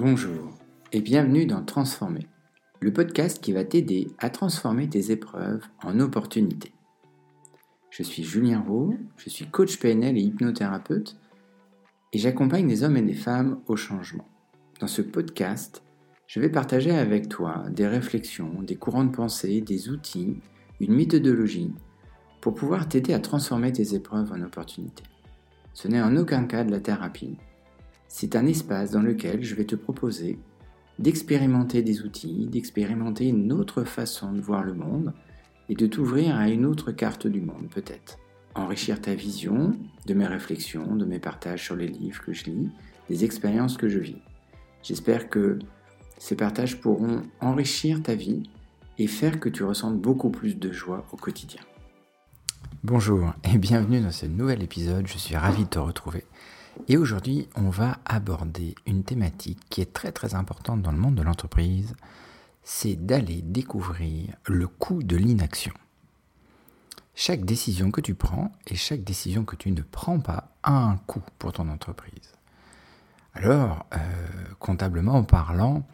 Bonjour et bienvenue dans Transformer, le podcast qui va t'aider à transformer tes épreuves en opportunités. Je suis Julien Roux, je suis coach PNL et hypnothérapeute et j'accompagne des hommes et des femmes au changement. Dans ce podcast, je vais partager avec toi des réflexions, des courants de pensée, des outils, une méthodologie pour pouvoir t'aider à transformer tes épreuves en opportunités. Ce n'est en aucun cas de la thérapie. C'est un espace dans lequel je vais te proposer d'expérimenter des outils, d'expérimenter une autre façon de voir le monde et de t'ouvrir à une autre carte du monde peut-être. Enrichir ta vision de mes réflexions, de mes partages sur les livres que je lis, des expériences que je vis. J'espère que ces partages pourront enrichir ta vie et faire que tu ressentes beaucoup plus de joie au quotidien. Bonjour et bienvenue dans ce nouvel épisode, je suis ravi de te retrouver. Et aujourd'hui, on va aborder une thématique qui est très très importante dans le monde de l'entreprise, c'est d'aller découvrir le coût de l'inaction. Chaque décision que tu prends et chaque décision que tu ne prends pas a un coût pour ton entreprise. Alors, euh, comptablement parlant,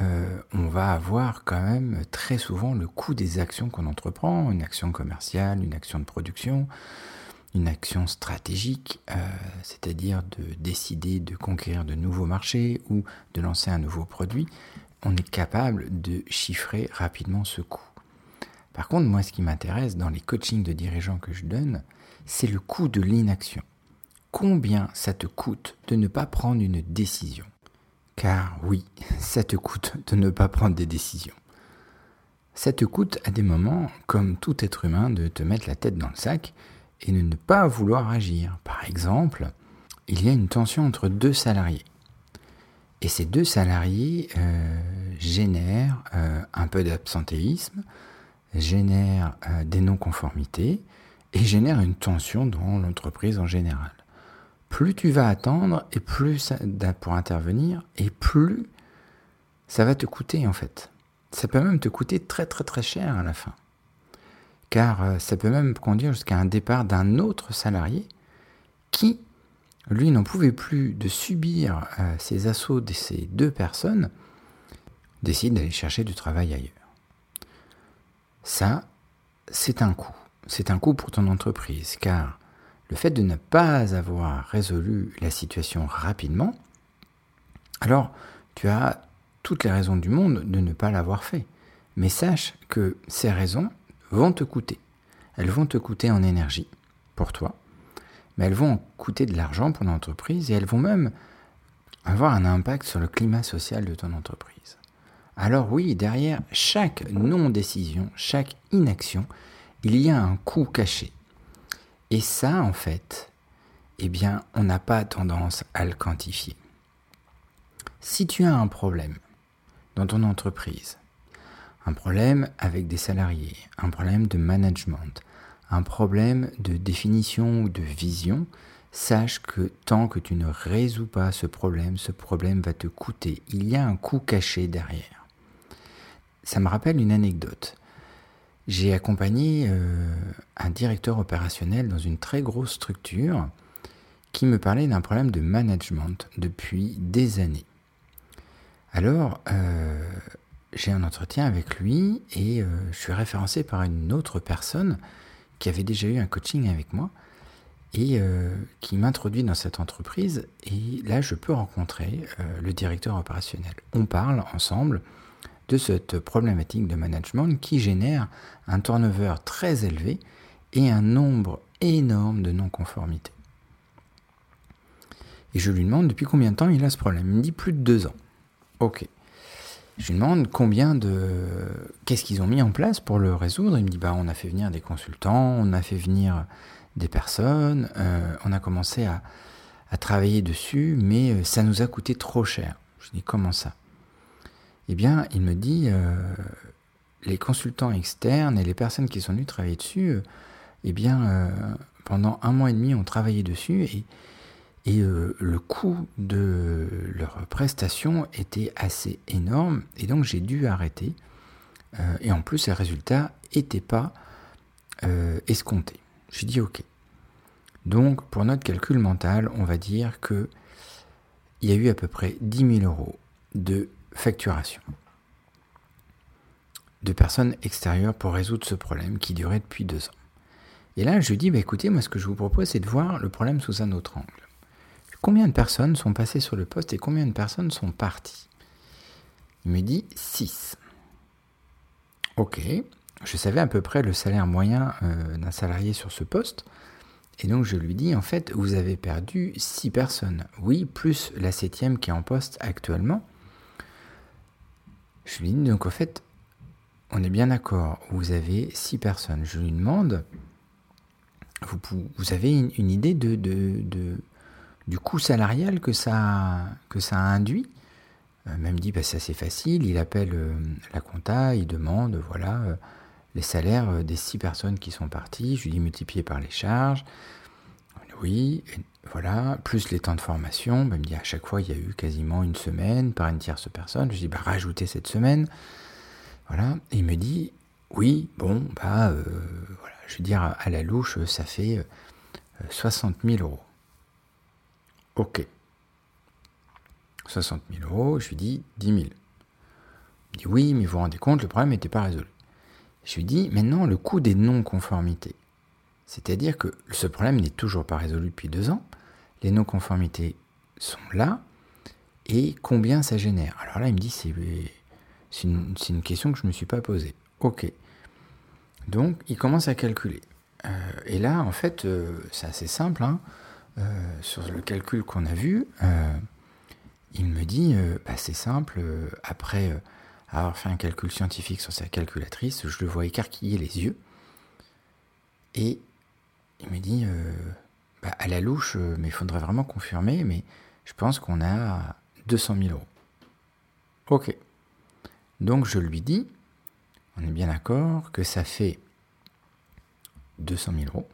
euh, on va avoir quand même très souvent le coût des actions qu'on entreprend, une action commerciale, une action de production, une action stratégique, euh, c'est-à-dire de décider de conquérir de nouveaux marchés ou de lancer un nouveau produit, on est capable de chiffrer rapidement ce coût. Par contre, moi, ce qui m'intéresse dans les coachings de dirigeants que je donne, c'est le coût de l'inaction. Combien ça te coûte de ne pas prendre une décision? Car oui, ça te coûte de ne pas prendre des décisions. Ça te coûte à des moments, comme tout être humain, de te mettre la tête dans le sac et de ne pas vouloir agir. Par exemple, il y a une tension entre deux salariés. Et ces deux salariés euh, génèrent euh, un peu d'absentéisme, génèrent euh, des non-conformités et génèrent une tension dans l'entreprise en général plus tu vas attendre et plus ça, pour intervenir et plus ça va te coûter en fait. Ça peut même te coûter très très très cher à la fin. Car euh, ça peut même conduire jusqu'à un départ d'un autre salarié qui, lui, n'en pouvait plus de subir euh, ces assauts de ces deux personnes, décide d'aller chercher du travail ailleurs. Ça, c'est un coût. C'est un coût pour ton entreprise, car le fait de ne pas avoir résolu la situation rapidement, alors tu as toutes les raisons du monde de ne pas l'avoir fait. Mais sache que ces raisons vont te coûter. Elles vont te coûter en énergie pour toi, mais elles vont coûter de l'argent pour l'entreprise et elles vont même avoir un impact sur le climat social de ton entreprise. Alors oui, derrière chaque non-décision, chaque inaction, il y a un coût caché. Et ça, en fait, eh bien, on n'a pas tendance à le quantifier. Si tu as un problème dans ton entreprise, un problème avec des salariés, un problème de management, un problème de définition ou de vision, sache que tant que tu ne résous pas ce problème, ce problème va te coûter. Il y a un coût caché derrière. Ça me rappelle une anecdote. J'ai accompagné euh, un directeur opérationnel dans une très grosse structure qui me parlait d'un problème de management depuis des années. Alors, euh, j'ai un entretien avec lui et euh, je suis référencé par une autre personne qui avait déjà eu un coaching avec moi et qui m'introduit dans cette entreprise. Et là, je peux rencontrer le directeur opérationnel. On parle ensemble de cette problématique de management qui génère un turnover très élevé et un nombre énorme de non-conformités. Et je lui demande depuis combien de temps il a ce problème? Il me dit plus de deux ans. Ok. Je lui demande combien de. Qu'est-ce qu'ils ont mis en place pour le résoudre Il me dit bah, on a fait venir des consultants, on a fait venir des personnes, euh, on a commencé à, travailler dessus, mais euh, ça nous a coûté trop cher. Je dis comment ça? Eh bien, il me dit, euh, les consultants externes et les personnes qui sont venues travailler dessus, eh bien, pendant un mois et demi, ont travaillé dessus et, et le coût de leur prestation était assez énorme et donc j'ai dû arrêter. et en plus, les résultats n'étaient pas escomptés. J'ai dit OK. Donc, pour notre calcul mental, on va dire que il y a eu à peu près 10 000 euros de facturation de personnes extérieures pour résoudre ce problème qui durait depuis deux ans. Et là, je dis, bah, écoutez, moi ce que je vous propose, c'est de voir le problème sous un autre angle. Combien de personnes sont passées sur le poste et combien de personnes sont parties? Il me dit 6. Ok, je savais à peu près le salaire moyen euh, d'un salarié sur ce poste. Et donc je lui dis, en fait, vous avez perdu 6 personnes. Oui, plus la septième qui est en poste actuellement. Je lui dis, donc en fait, on est bien d'accord, vous avez 6 personnes. Je lui demande, vous, vous avez une, idée de, de, du coût salarial que ça, que ça induit euh, Même dit, bah, c'est assez facile, il appelle euh, la compta, il demande, voilà les salaires euh, des six personnes qui sont parties. Je lui dis multiplié par les charges. Oui, voilà, plus les temps de formation. Ben, il me dit à chaque fois, il y a eu quasiment une semaine par une tierce personne. Je dis, bah, rajoutez cette semaine. Voilà. Et il me dit, oui, bon, bah, euh, voilà, je veux dire, à la louche, ça fait 60 euh, 000 euros. Ok. 60 000 euros, je lui dis 10 000. Il dit, oui, mais vous vous rendez compte, le problème n'était pas résolu. Je lui dis maintenant le coût des non-conformités. C'est-à-dire que ce problème n'est toujours pas résolu depuis deux ans. Les non-conformités sont là. Et combien ça génère? Alors là, il me dit c'est une, question que je ne me suis pas posée. Ok. Donc, il commence à calculer. Euh, et là, en fait, euh, c'est assez simple. Hein. Euh, sur le calcul qu'on a vu, il me dit bah, c'est simple. après avoir fait un calcul scientifique sur sa calculatrice, je le vois écarquiller les yeux. Et il me dit, euh, bah, à la louche, euh, mais il faudrait vraiment confirmer, mais je pense qu'on a 200 000 euros. Ok. Donc je lui dis, on est bien d'accord que ça fait 200 000 euros,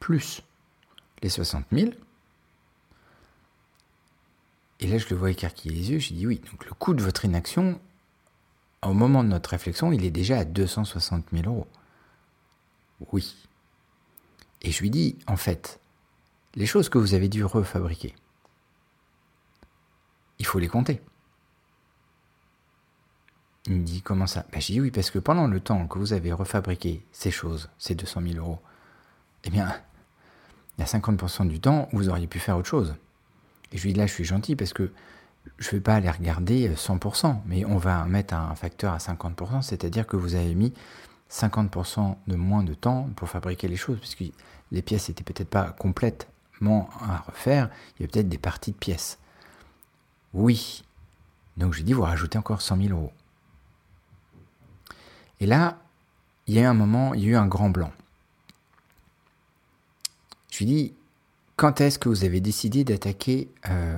plus les 60 000. Et là, je le vois écarquiller les yeux, je dis oui, donc le coût de votre inaction au moment de notre réflexion, il est déjà à 260 000 euros. Oui. Et je lui dis, en fait, les choses que vous avez dû refabriquer, il faut les compter. Il me dit, comment ça? Ben, Je dis oui, parce que pendant le temps que vous avez refabriqué ces choses, ces 200 000 euros, eh bien, 50% du temps vous auriez pu faire autre chose. Et je lui dis, là, je suis gentil parce que je ne vais pas aller regarder 100%, mais on va mettre un facteur à 50%, c'est-à-dire que vous avez mis 50% de moins de temps pour fabriquer les choses, puisque les pièces n'étaient peut-être pas complètement à refaire, il y a peut-être des parties de pièces. Oui. Donc je dis, vous rajoutez encore 100 000 euros. Et là, il y a eu un moment, il y a eu un grand blanc. Je lui dis, quand est-ce que vous avez décidé d'attaquer euh,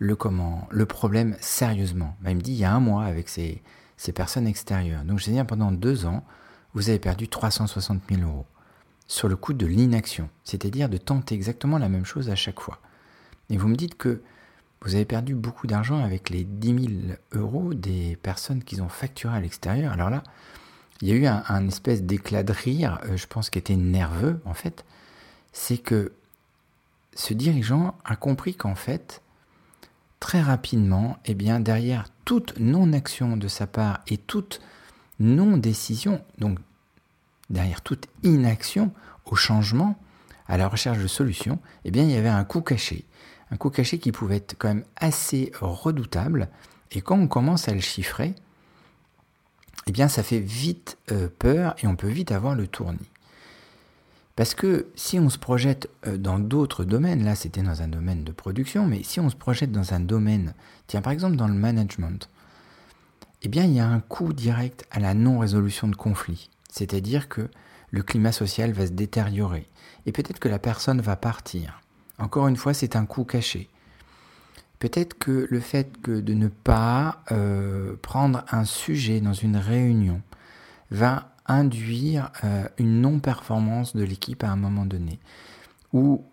le comment, le problème sérieusement? il me dit il y a un mois avec ces, personnes extérieures. Donc je dis pendant deux ans, vous avez perdu 360 000 euros sur le coût de l'inaction, c'est-à-dire de tenter exactement la même chose à chaque fois. Et vous me dites que vous avez perdu beaucoup d'argent avec les 10 000 euros des personnes qui ont facturé à l'extérieur. Alors là, il y a eu un, espèce d'éclat de rire, euh, je pense, qui était nerveux en fait. C'est que ce dirigeant a compris qu'en fait, très rapidement, eh bien, derrière toute non-action de sa part et toute non-décision, donc derrière toute inaction au changement, à la recherche de solutions, eh bien, il y avait un coup caché. Un coup caché qui pouvait être quand même assez redoutable. Et quand on commence à le chiffrer, eh bien, ça fait vite euh, peur et on peut vite avoir le tournis. Parce que si on se projette euh, dans d'autres domaines, là c'était dans un domaine de production, mais si on se projette dans un domaine, tiens par exemple dans le management, eh bien il y a un coût direct à la non-résolution de conflits. C'est-à-dire que le climat social va se détériorer. Et peut-être que la personne va partir. Encore une fois, c'est un coût caché. Peut-être que le fait que de ne pas euh, prendre un sujet dans une réunion va induire euh, une non-performance de l'équipe à un moment donné, ou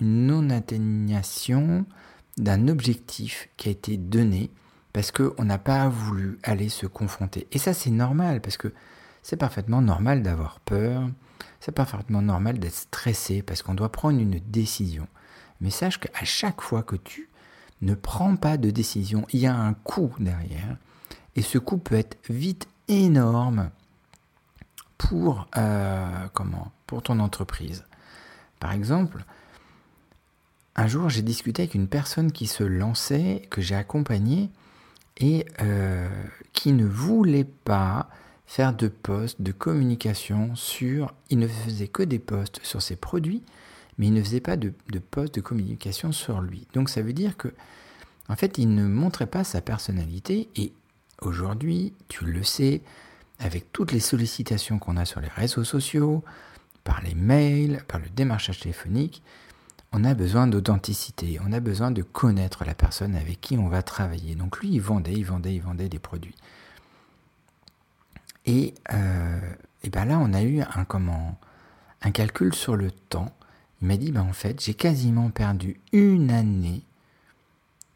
une non-atteignation d'un objectif qui a été donné parce qu'on n'a pas voulu aller se confronter. Et ça c'est normal, parce que c'est parfaitement normal d'avoir peur, c'est parfaitement normal d'être stressé, parce qu'on doit prendre une décision. Mais sache qu'à chaque fois que tu ne prend pas de décision, il y a un coût derrière. Et ce coût peut être vite énorme pour, euh, comment, pour ton entreprise. Par exemple, un jour, j'ai discuté avec une personne qui se lançait, que j'ai accompagnée, et euh, qui ne voulait pas faire de posts de communication sur... Il ne faisait que des posts sur ses produits, mais il ne faisait pas de, de de communication sur lui. Donc ça veut dire que, en fait, il ne montrait pas sa personnalité, et aujourd'hui, tu le sais, avec toutes les sollicitations qu'on a sur les réseaux sociaux, par les mails, par le démarchage téléphonique, on a besoin d'authenticité, on a besoin de connaître la personne avec qui on va travailler. Donc lui, il vendait, il vendait, il vendait des produits. Et, euh, ben là, on a eu un, comment, un calcul sur le temps. Il m'a dit, ben en fait, j'ai quasiment perdu une année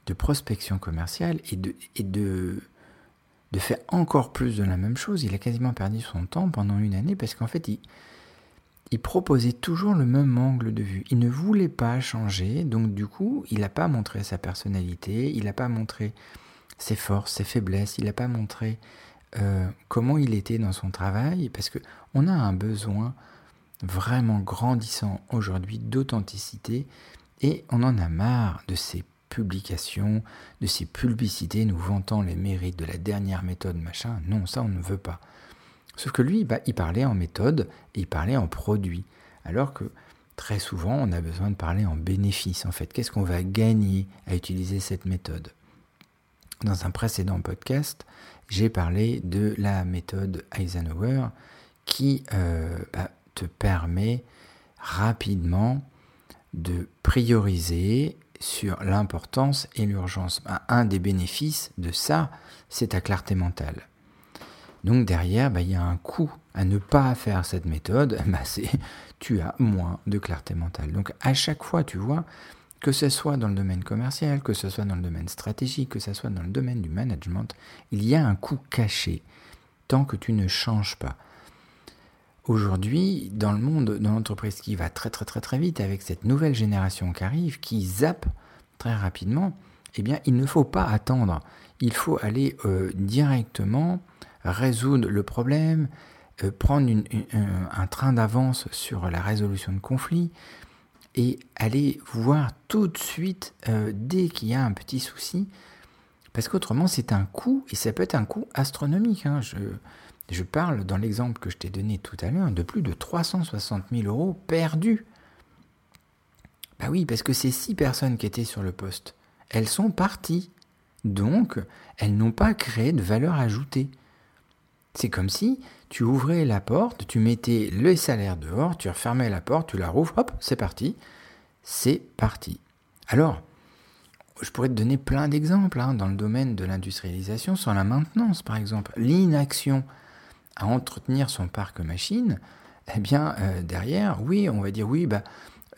de prospection commerciale et de, de faire encore plus de la même chose. Il a quasiment perdu son temps pendant une année parce qu'en fait, il, proposait toujours le même angle de vue. Il ne voulait pas changer, donc du coup, il n'a pas montré sa personnalité, il n'a pas montré ses forces, ses faiblesses, il n'a pas montré euh, comment il était dans son travail, parce que on a un besoin vraiment grandissant aujourd'hui d'authenticité. Et on en a marre de ces publications, de ces publicités nous vantant les mérites de la dernière méthode machin. Non, ça on ne veut pas. Sauf que lui, bah, il parlait en méthode il parlait en produit. Alors que très souvent, on a besoin de parler en bénéfice. En fait, qu'est-ce qu'on va gagner à utiliser cette méthode? Dans un précédent podcast, j'ai parlé de la méthode Eisenhower qui euh, bah, te permet rapidement de prioriser sur l'importance et l'urgence. Un des bénéfices de ça, c'est ta clarté mentale. Donc derrière, bah, il y a un coût à ne pas faire cette méthode, bah, c'est tu as moins de clarté mentale. Donc à chaque fois, tu vois, que ce soit dans le domaine commercial, que ce soit dans le domaine stratégique, que ce soit dans le domaine du management, il y a un coût caché tant que tu ne changes pas. Aujourd'hui, dans le monde, dans l'entreprise qui va très très très très vite avec cette nouvelle génération qui arrive, qui zappe très rapidement, eh bien, il ne faut pas attendre. Il faut aller euh, directement résoudre le problème, euh, prendre un train d'avance sur la résolution de conflits et aller voir tout de suite euh, dès qu'il y a un petit souci, parce qu'autrement c'est un coût, et ça peut être un coût astronomique. Hein. Je, je parle dans l'exemple que je t'ai donné tout à l'heure de plus de 360 000 euros perdus. Bah oui, parce que ces six personnes qui étaient sur le poste, elles sont parties. Donc, elles n'ont pas créé de valeur ajoutée. C'est comme si tu ouvrais la porte, tu mettais le salaire dehors, tu refermais la porte, tu la rouvres, hop, c'est parti. C'est parti. Alors, je pourrais te donner plein d'exemples hein, dans le domaine de l'industrialisation sur la maintenance, par exemple. L'inaction à entretenir son parc machine, eh bien, euh, derrière, oui, on va dire oui, bah,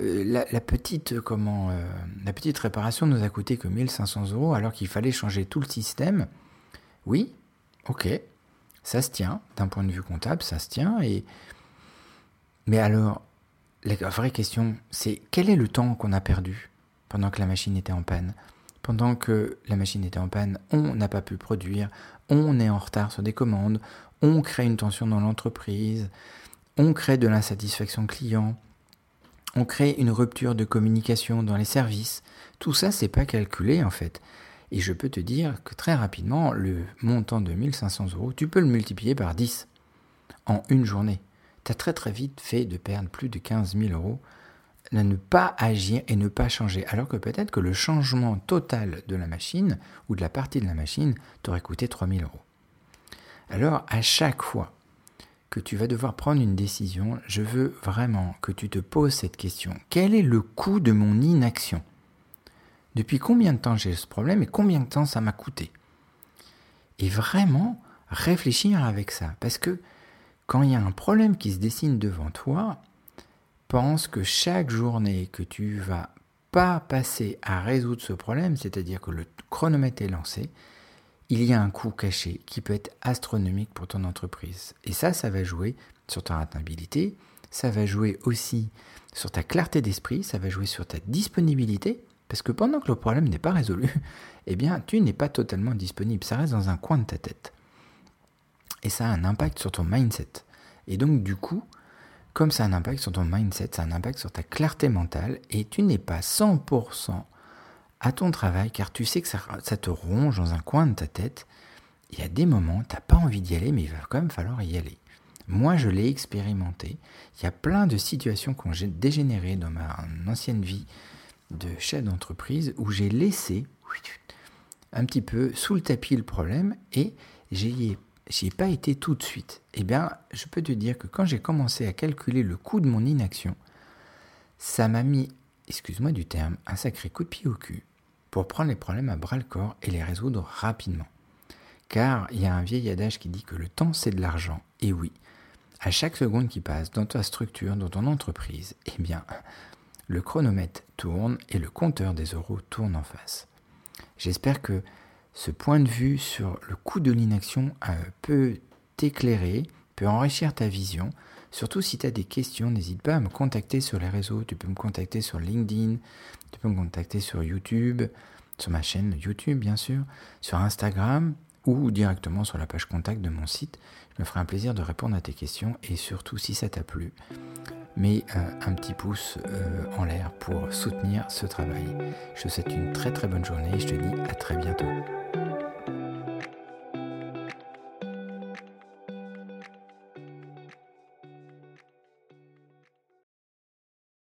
euh, la, petite, comment, euh, la petite réparation nous a coûté que 1500 euros alors qu'il fallait changer tout le système. Oui, ok, ça se tient, d'un point de vue comptable, ça se tient. Et... Mais alors, la vraie question, c'est quel est le temps qu'on a perdu pendant que la machine était en panne? Pendant que la machine était en panne, on n'a pas pu produire, on est en retard sur des commandes, on crée une tension dans l'entreprise, on crée de l'insatisfaction client, on crée une rupture de communication dans les services. Tout ça, c'est pas calculé en fait. Et je peux te dire que très rapidement, le montant de 1500 euros, tu peux le multiplier par 10 en une journée. Tu as très très vite fait de perdre plus de 15 000 euros ne pas agir et ne pas changer. Alors que peut-être que le changement total de la machine ou de la partie de la machine t'aurait coûté 3 000 euros. Alors à chaque fois que tu vas devoir prendre une décision, je veux vraiment que tu te poses cette question. Quel est le coût de mon inaction? Depuis combien de temps j'ai ce problème et combien de temps ça m'a coûté? Et vraiment réfléchir avec ça. Parce que quand il y a un problème qui se dessine devant toi, pense que chaque journée que tu vas pas passer à résoudre ce problème, c'est-à-dire que le chronomètre est lancé, il y a un coût caché qui peut être astronomique pour ton entreprise. Et ça, ça va jouer sur ta rentabilité, ça va jouer aussi sur ta clarté d'esprit, ça va jouer sur ta disponibilité, Parce que pendant que le problème n'est pas résolu, eh bien, tu n'es pas totalement disponible. Ça reste dans un coin de ta tête. Et ça a un impact sur ton mindset. Et donc, du coup, comme ça a un impact sur ton mindset, ça a un impact sur ta clarté mentale, et tu n'es pas 100% à ton travail, car tu sais que ça, te ronge dans un coin de ta tête. Il y a des moments, tu n'as pas envie d'y aller, mais il va quand même falloir y aller. Moi, je l'ai expérimenté. Il y a plein de situations qui ont dégénéré dans ma ancienne vie de chef d'entreprise où j'ai laissé un petit peu sous le tapis le problème et j'y ai, pas été tout de suite. Eh bien, je peux te dire que quand j'ai commencé à calculer le coût de mon inaction, ça m'a mis, excuse-moi du terme, un sacré coup de pied au cul pour prendre les problèmes à bras le corps et les résoudre rapidement. Car il y a un vieil adage qui dit que le temps c'est de l'argent. Et oui, à chaque seconde qui passe dans ta structure, dans ton entreprise, eh bien, le chronomètre tourne et le compteur des euros tourne en face. J'espère que ce point de vue sur le coût de l'inaction euh, peut t'éclairer, peut enrichir ta vision. Surtout si tu as des questions, n'hésite pas à me contacter sur les réseaux. Tu peux me contacter sur LinkedIn, tu peux me contacter sur YouTube, sur ma chaîne YouTube bien sûr, sur Instagram ou directement sur la page contact de mon site. Je me ferai un plaisir de répondre à tes questions et surtout si ça t'a plu, mets euh, un petit pouce euh, en l'air pour soutenir ce travail. Je te souhaite une très très bonne journée et je te dis à très bientôt.